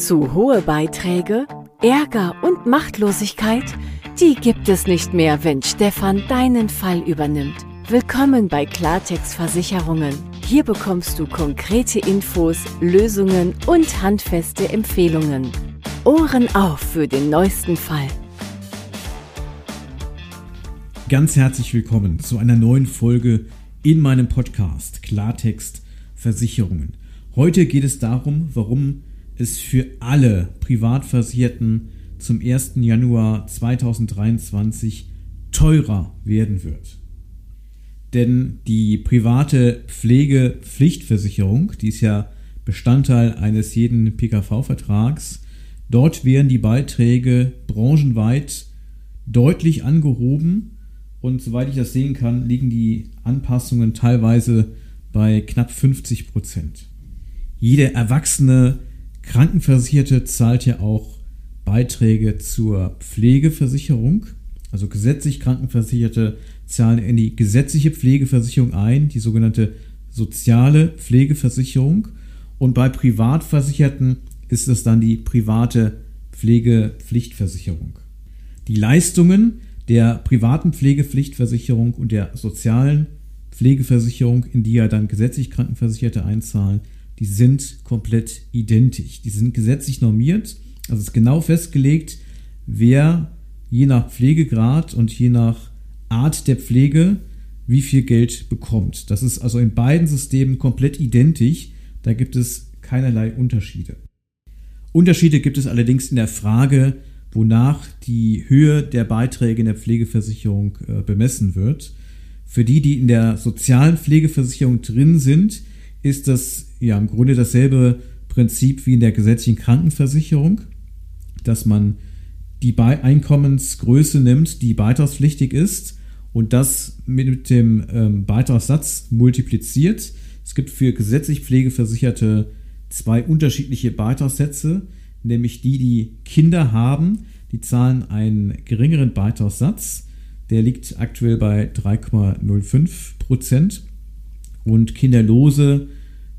Zu hohe Beiträge, Ärger und Machtlosigkeit, die gibt es nicht mehr, wenn Stefan deinen Fall übernimmt. Willkommen bei Klartext Versicherungen. Hier bekommst du konkrete Infos, Lösungen und handfeste Empfehlungen. Ohren auf für den neuesten Fall. Ganz herzlich willkommen zu einer neuen Folge in meinem Podcast Klartext Versicherungen. Heute geht es darum, warum es für alle Privatversicherten zum 1. Januar 2023 teurer werden wird. Denn die private Pflegepflichtversicherung, die ist ja Bestandteil eines jeden PKV-Vertrags, dort werden die Beiträge branchenweit deutlich angehoben und soweit ich das sehen kann, liegen die Anpassungen teilweise bei knapp 50 Prozent. Jede erwachsene Krankenversicherte zahlt ja auch Beiträge zur Pflegeversicherung. Also gesetzlich Krankenversicherte zahlen in die gesetzliche Pflegeversicherung ein, die sogenannte soziale Pflegeversicherung. Und bei Privatversicherten ist es dann die private Pflegepflichtversicherung. Die Leistungen der privaten Pflegepflichtversicherung und der sozialen Pflegeversicherung, in die ja dann gesetzlich Krankenversicherte einzahlen, die sind komplett identisch. Die sind gesetzlich normiert, also ist genau festgelegt, wer je nach Pflegegrad und je nach Art der Pflege wie viel Geld bekommt. Das ist also in beiden Systemen komplett identisch. Da gibt es keinerlei Unterschiede. Unterschiede gibt es allerdings in der Frage, wonach die Höhe der Beiträge in der Pflegeversicherung äh, bemessen wird. Für die, die in der sozialen Pflegeversicherung drin sind, ist das ja im Grunde dasselbe Prinzip wie in der gesetzlichen Krankenversicherung, dass man die Einkommensgröße nimmt, die beitragspflichtig ist und das mit dem ähm, Beitragssatz multipliziert. Es gibt für gesetzlich Pflegeversicherte zwei unterschiedliche Beitragssätze, nämlich die, die Kinder haben, die zahlen einen geringeren Beitragssatz, der liegt aktuell bei 3,05 Prozent und Kinderlose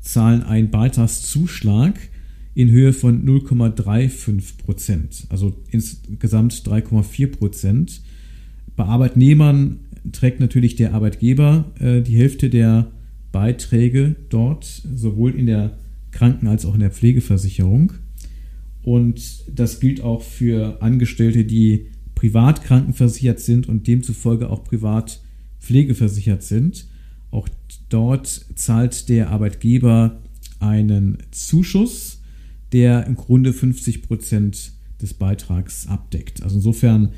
zahlen einen Beitragszuschlag in Höhe von 0,35 Prozent, also insgesamt 3,4 Prozent. Bei Arbeitnehmern trägt natürlich der Arbeitgeber äh, die Hälfte der Beiträge dort, sowohl in der Kranken- als auch in der Pflegeversicherung. Und das gilt auch für Angestellte, die privat krankenversichert sind und demzufolge auch privat pflegeversichert sind. Auch dort zahlt der Arbeitgeber einen Zuschuss, der im Grunde 50 Prozent des Beitrags abdeckt. Also insofern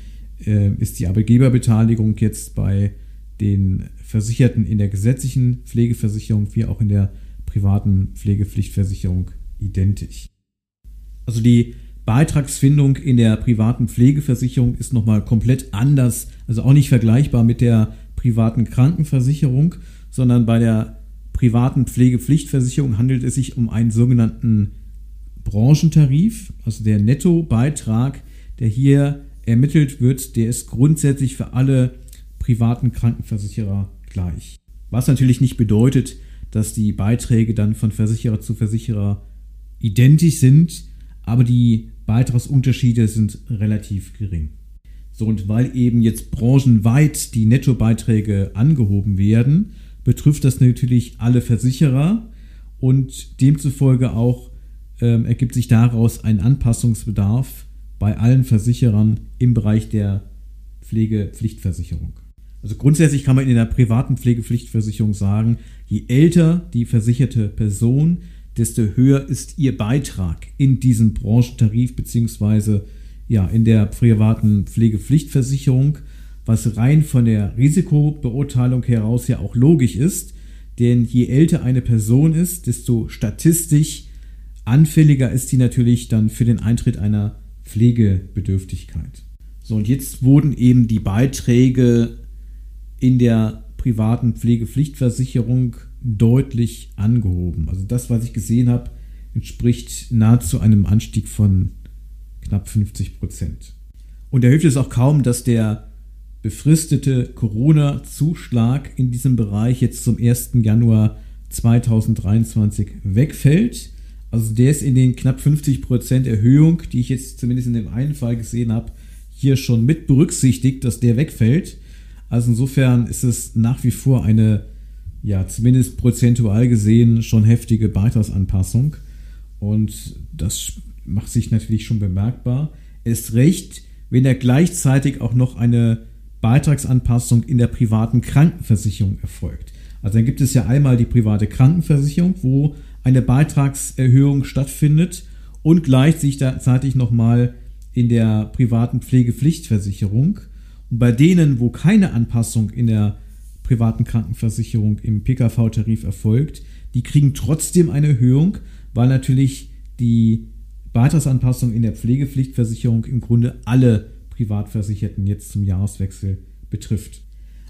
äh, ist die Arbeitgeberbeteiligung jetzt bei den Versicherten in der gesetzlichen Pflegeversicherung wie auch in der privaten Pflegepflichtversicherung identisch. Also die Beitragsfindung in der privaten Pflegeversicherung ist nochmal komplett anders, also auch nicht vergleichbar mit der privaten Krankenversicherung, sondern bei der privaten Pflegepflichtversicherung handelt es sich um einen sogenannten Branchentarif, also der Nettobeitrag, der hier ermittelt wird, der ist grundsätzlich für alle privaten Krankenversicherer gleich. Was natürlich nicht bedeutet, dass die Beiträge dann von Versicherer zu Versicherer identisch sind, aber die Beitragsunterschiede sind relativ gering. So, und weil eben jetzt branchenweit die Nettobeiträge angehoben werden, betrifft das natürlich alle Versicherer und demzufolge auch ähm, ergibt sich daraus ein Anpassungsbedarf bei allen Versicherern im Bereich der Pflegepflichtversicherung. Also grundsätzlich kann man in der privaten Pflegepflichtversicherung sagen, je älter die versicherte Person, desto höher ist ihr Beitrag in diesem Branchentarif beziehungsweise ja in der privaten Pflegepflichtversicherung was rein von der Risikobeurteilung heraus ja auch logisch ist, denn je älter eine Person ist, desto statistisch anfälliger ist sie natürlich dann für den Eintritt einer Pflegebedürftigkeit. So, und jetzt wurden eben die Beiträge in der privaten Pflegepflichtversicherung deutlich angehoben. Also das, was ich gesehen habe, entspricht nahezu einem Anstieg von knapp 50 Prozent. Und da hilft es auch kaum, dass der befristete Corona-Zuschlag in diesem Bereich jetzt zum 1. Januar 2023 wegfällt. Also der ist in den knapp 50% Erhöhung, die ich jetzt zumindest in dem einen Fall gesehen habe, hier schon mit berücksichtigt, dass der wegfällt. Also insofern ist es nach wie vor eine, ja, zumindest prozentual gesehen schon heftige Beitragsanpassung. Und das macht sich natürlich schon bemerkbar. Ist recht, wenn er gleichzeitig auch noch eine Beitragsanpassung in der privaten Krankenversicherung erfolgt. Also dann gibt es ja einmal die private Krankenversicherung, wo eine Beitragserhöhung stattfindet und gleichzeitig nochmal in der privaten Pflegepflichtversicherung. Und bei denen, wo keine Anpassung in der privaten Krankenversicherung im PKV-Tarif erfolgt, die kriegen trotzdem eine Erhöhung, weil natürlich die Beitragsanpassung in der Pflegepflichtversicherung im Grunde alle Privatversicherten jetzt zum Jahreswechsel betrifft.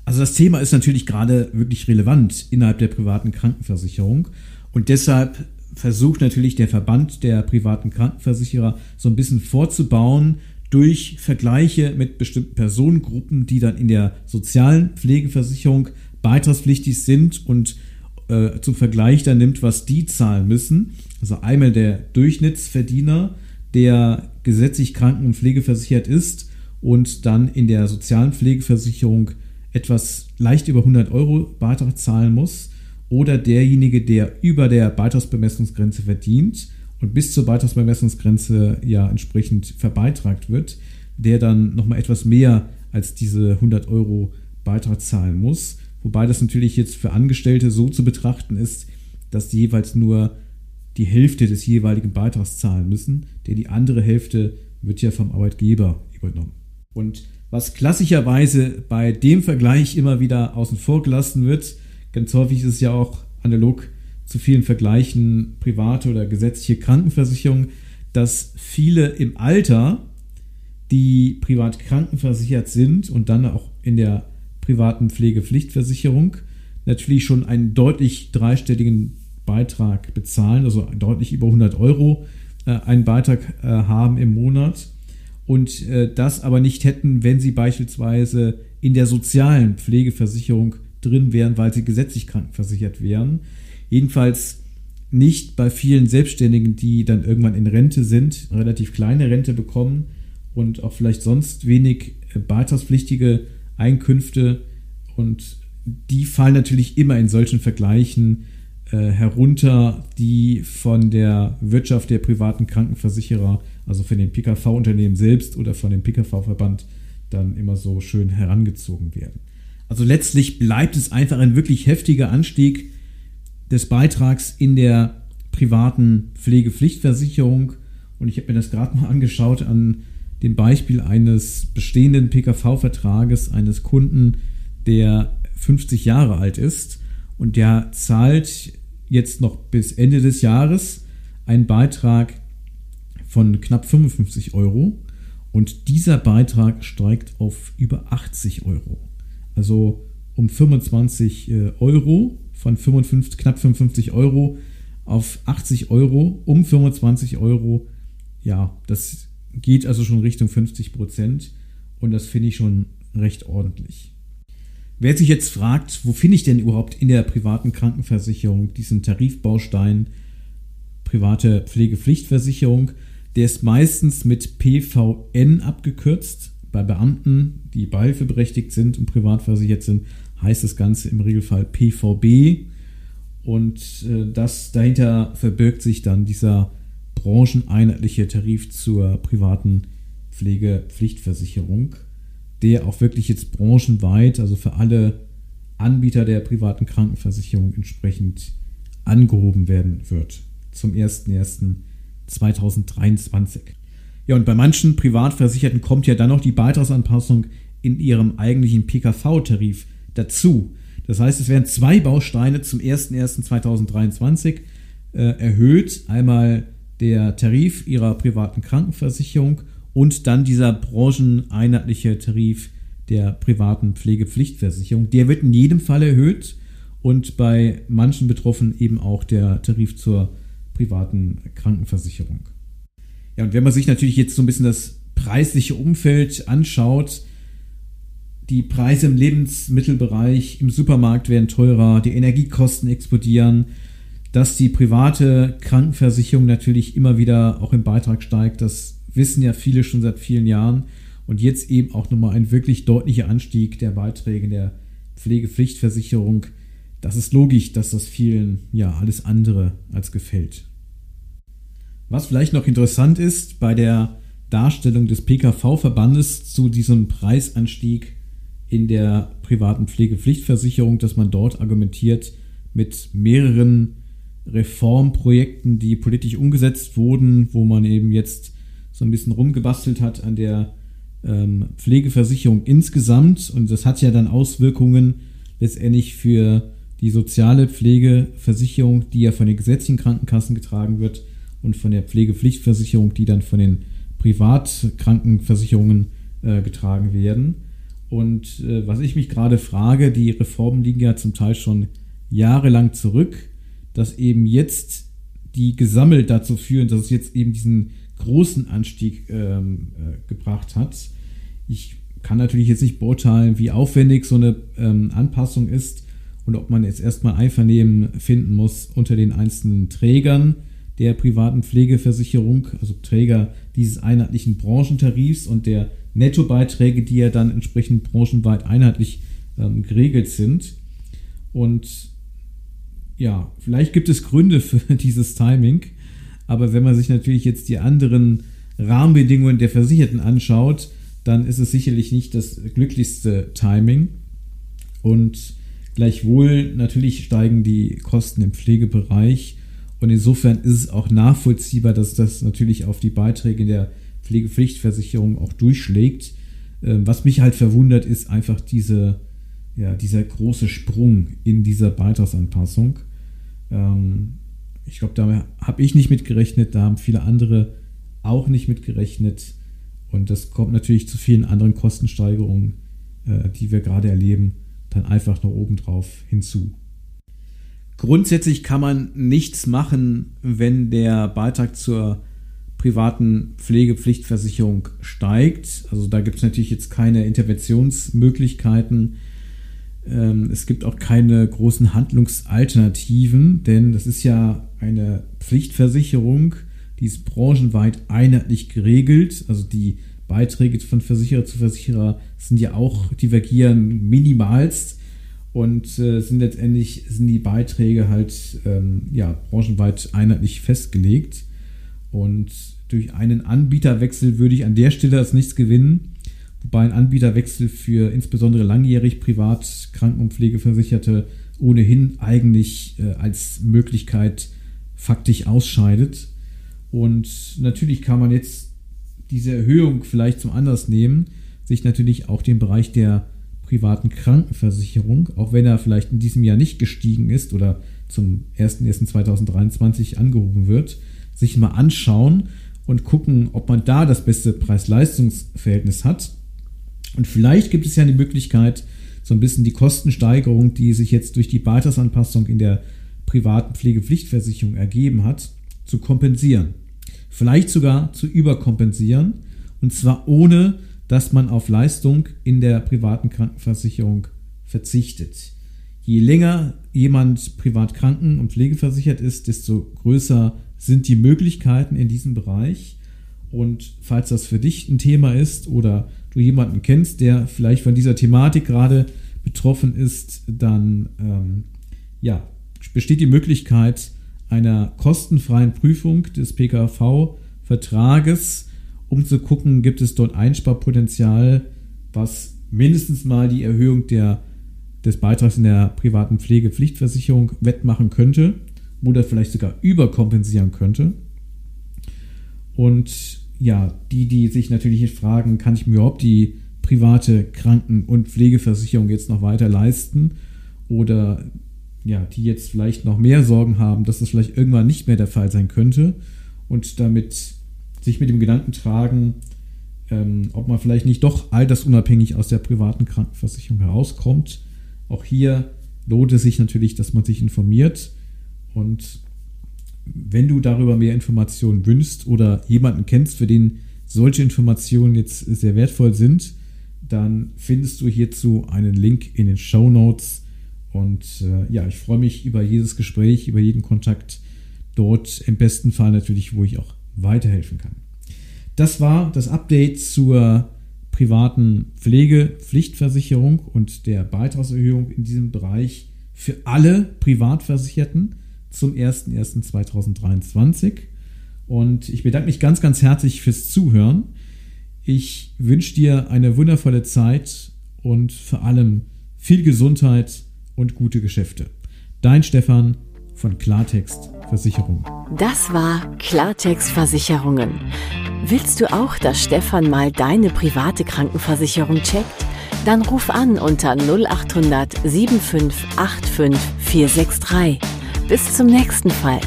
Also das Thema ist natürlich gerade wirklich relevant innerhalb der privaten Krankenversicherung und deshalb versucht natürlich der Verband der privaten Krankenversicherer so ein bisschen vorzubauen durch Vergleiche mit bestimmten Personengruppen, die dann in der sozialen Pflegeversicherung beitragspflichtig sind und äh, zum Vergleich dann nimmt, was die zahlen müssen. Also einmal der Durchschnittsverdiener, der gesetzlich kranken- und pflegeversichert ist und dann in der sozialen Pflegeversicherung etwas leicht über 100 Euro Beitrag zahlen muss oder derjenige, der über der Beitragsbemessungsgrenze verdient und bis zur Beitragsbemessungsgrenze ja entsprechend verbeitragt wird, der dann nochmal etwas mehr als diese 100 Euro Beitrag zahlen muss. Wobei das natürlich jetzt für Angestellte so zu betrachten ist, dass die jeweils nur die Hälfte des jeweiligen Beitrags zahlen müssen, denn die andere Hälfte wird ja vom Arbeitgeber übernommen. Und was klassischerweise bei dem Vergleich immer wieder außen vor gelassen wird, ganz häufig ist es ja auch analog zu vielen Vergleichen private oder gesetzliche Krankenversicherung, dass viele im Alter, die privat krankenversichert sind und dann auch in der privaten Pflegepflichtversicherung, natürlich schon einen deutlich dreistelligen Beitrag bezahlen, also deutlich über 100 Euro äh, einen Beitrag äh, haben im Monat und äh, das aber nicht hätten, wenn sie beispielsweise in der sozialen Pflegeversicherung drin wären, weil sie gesetzlich krankenversichert wären. Jedenfalls nicht bei vielen Selbstständigen, die dann irgendwann in Rente sind, relativ kleine Rente bekommen und auch vielleicht sonst wenig äh, beitragspflichtige Einkünfte und die fallen natürlich immer in solchen Vergleichen äh, herunter, die von der Wirtschaft der privaten Krankenversicherer, also von den PKV-Unternehmen selbst oder von dem PKV-Verband dann immer so schön herangezogen werden. Also letztlich bleibt es einfach ein wirklich heftiger Anstieg des Beitrags in der privaten Pflegepflichtversicherung. Und ich habe mir das gerade mal angeschaut an dem Beispiel eines bestehenden PKV-Vertrages eines Kunden, der 50 Jahre alt ist und der zahlt jetzt noch bis Ende des Jahres einen Beitrag von knapp 55 Euro und dieser Beitrag steigt auf über 80 Euro. Also um 25 äh, Euro von 55, knapp 55 Euro auf 80 Euro um 25 Euro. Ja, das geht also schon Richtung 50 Prozent und das finde ich schon recht ordentlich. Wer sich jetzt fragt, wo finde ich denn überhaupt in der privaten Krankenversicherung diesen Tarifbaustein private Pflegepflichtversicherung, der ist meistens mit PVN abgekürzt. Bei Beamten, die beihilfeberechtigt sind und privat versichert sind, heißt das Ganze im Regelfall PVB. Und äh, das dahinter verbirgt sich dann dieser brancheneinheitliche Tarif zur privaten Pflegepflichtversicherung der auch wirklich jetzt branchenweit, also für alle Anbieter der privaten Krankenversicherung entsprechend angehoben werden wird zum 01.01.2023. Ja, und bei manchen Privatversicherten kommt ja dann noch die Beitragsanpassung in ihrem eigentlichen PKV-Tarif dazu. Das heißt, es werden zwei Bausteine zum 01.01.2023 äh, erhöht. Einmal der Tarif ihrer privaten Krankenversicherung und dann dieser brancheneinheitliche Tarif der privaten Pflegepflichtversicherung. Der wird in jedem Fall erhöht und bei manchen Betroffenen eben auch der Tarif zur privaten Krankenversicherung. Ja, und wenn man sich natürlich jetzt so ein bisschen das preisliche Umfeld anschaut, die Preise im Lebensmittelbereich, im Supermarkt werden teurer, die Energiekosten explodieren, Dass die private Krankenversicherung natürlich immer wieder auch im Beitrag steigt, das wissen ja viele schon seit vielen Jahren. Und jetzt eben auch nochmal ein wirklich deutlicher Anstieg der Beiträge der Pflegepflichtversicherung. Das ist logisch, dass das vielen ja alles andere als gefällt. Was vielleicht noch interessant ist bei der Darstellung des PKV-Verbandes zu diesem Preisanstieg in der privaten Pflegepflichtversicherung, dass man dort argumentiert mit mehreren Reformprojekten, die politisch umgesetzt wurden, wo man eben jetzt so ein bisschen rumgebastelt hat an der ähm, Pflegeversicherung insgesamt. Und das hat ja dann Auswirkungen letztendlich für die soziale Pflegeversicherung, die ja von den gesetzlichen Krankenkassen getragen wird und von der Pflegepflichtversicherung, die dann von den Privatkrankenversicherungen äh, getragen werden. Und äh, was ich mich gerade frage, die Reformen liegen ja zum Teil schon jahrelang zurück, dass eben jetzt die gesammelt dazu führen, dass es jetzt eben diesen großen Anstieg ähm, äh, gebracht hat. Ich kann natürlich jetzt nicht beurteilen, wie aufwendig so eine ähm, Anpassung ist und ob man jetzt erstmal Einvernehmen finden muss unter den einzelnen Trägern der privaten Pflegeversicherung, also Träger dieses einheitlichen Branchentarifs und der Nettobeiträge, die ja dann entsprechend branchenweit einheitlich ähm, geregelt sind. Und ja, vielleicht gibt es Gründe für dieses Timing, aber wenn man sich natürlich jetzt die anderen Rahmenbedingungen der Versicherten anschaut, dann ist es sicherlich nicht das glücklichste Timing. Und gleichwohl natürlich steigen die Kosten im Pflegebereich. Und insofern ist es auch nachvollziehbar, dass das natürlich auf die Beiträge der Pflegepflichtversicherung auch durchschlägt. Ähm, was mich halt verwundert, ist einfach diese, ja, dieser große Sprung in dieser Beitragsanpassung. Ähm, ich glaube, da habe ich nicht mitgerechnet, da haben viele andere auch nicht mitgerechnet. Und das kommt natürlich zu vielen anderen Kostensteigerungen, äh, die wir gerade erleben, dann einfach noch obendrauf hinzu. Grundsätzlich kann man nichts machen, wenn der Beitrag zur privaten Pflegepflichtversicherung steigt. Also da gibt es natürlich jetzt keine Interventionsmöglichkeiten. Ähm, es gibt auch keine großen Handlungsalternativen, denn das ist ja eine Pflichtversicherung die ist branchenweit einheitlich geregelt. Also die Beiträge von Versicherer zu Versicherer sind ja auch divergieren minimalst und äh, sind letztendlich sind die Beiträge halt ähm, ja branchenweit einheitlich festgelegt und durch einen Anbieterwechsel würde ich an der Stelle als nichts gewinnen, wobei ein Anbieterwechsel für insbesondere langjährig privat Kranken- und Pflegeversicherte ohnehin eigentlich äh, als Möglichkeit faktisch ausscheidet. Und natürlich kann man jetzt diese Erhöhung vielleicht zum Anlass nehmen, sich natürlich auch den Bereich der privaten Krankenversicherung, auch wenn er vielleicht in diesem Jahr nicht gestiegen ist oder zum 01.01.2023 angehoben wird, sich mal anschauen und gucken, ob man da das beste Preis-Leistungs-Verhältnis hat. Und vielleicht gibt es ja die Möglichkeit, so ein bisschen die Kostensteigerung, die sich jetzt durch die Beitragsanpassung in der privaten Pflegepflichtversicherung ergeben hat, zu kompensieren vielleicht sogar zu überkompensieren, und zwar ohne, dass man auf Leistung in der privaten Krankenversicherung verzichtet. Je länger jemand privat kranken- und pflegeversichert ist, desto größer sind die Möglichkeiten in diesem Bereich. Und falls das für dich ein Thema ist oder du jemanden kennst, der vielleicht von dieser Thematik gerade betroffen ist, dann ähm, ja, besteht die Möglichkeit, einer kostenfreien Prüfung des PKV-Vertrages, um zu gucken, gibt es dort Einsparpotenzial, was mindestens mal die Erhöhung der, des Beitrags in der privaten Pflegepflichtversicherung wettmachen könnte oder vielleicht sogar überkompensieren könnte. Und ja, die, die sich natürlich fragen, kann ich mir überhaupt die private Kranken- und Pflegeversicherung jetzt noch weiter leisten? Oder ja, die jetzt vielleicht noch mehr Sorgen haben, dass das vielleicht irgendwann nicht mehr der Fall sein könnte und damit sich mit dem Gedanken tragen, ähm, ob man vielleicht nicht doch altersunabhängig aus der privaten Krankenversicherung herauskommt. Auch hier lohnt es sich natürlich, dass man sich informiert und wenn du darüber mehr Informationen wünschst oder jemanden kennst, für den solche Informationen jetzt sehr wertvoll sind, dann findest du hierzu einen Link in den Show Notes Und äh, ja, ich freue mich über jedes Gespräch, über jeden Kontakt dort. Im besten Fall natürlich, wo ich auch weiterhelfen kann. Das war das Update zur privaten Pflegepflichtversicherung und der Beitragserhöhung in diesem Bereich für alle Privatversicherten zum 01.01.2023. Und ich bedanke mich ganz, ganz herzlich fürs Zuhören. Ich wünsche dir eine wundervolle Zeit und vor allem viel Gesundheit und gute Geschäfte. Dein Stefan von Klartext Versicherung. Das war Klartext Versicherungen. Willst du auch, dass Stefan mal deine private Krankenversicherung checkt? Dann ruf an unter 0800 7585 463. Bis zum nächsten Fall.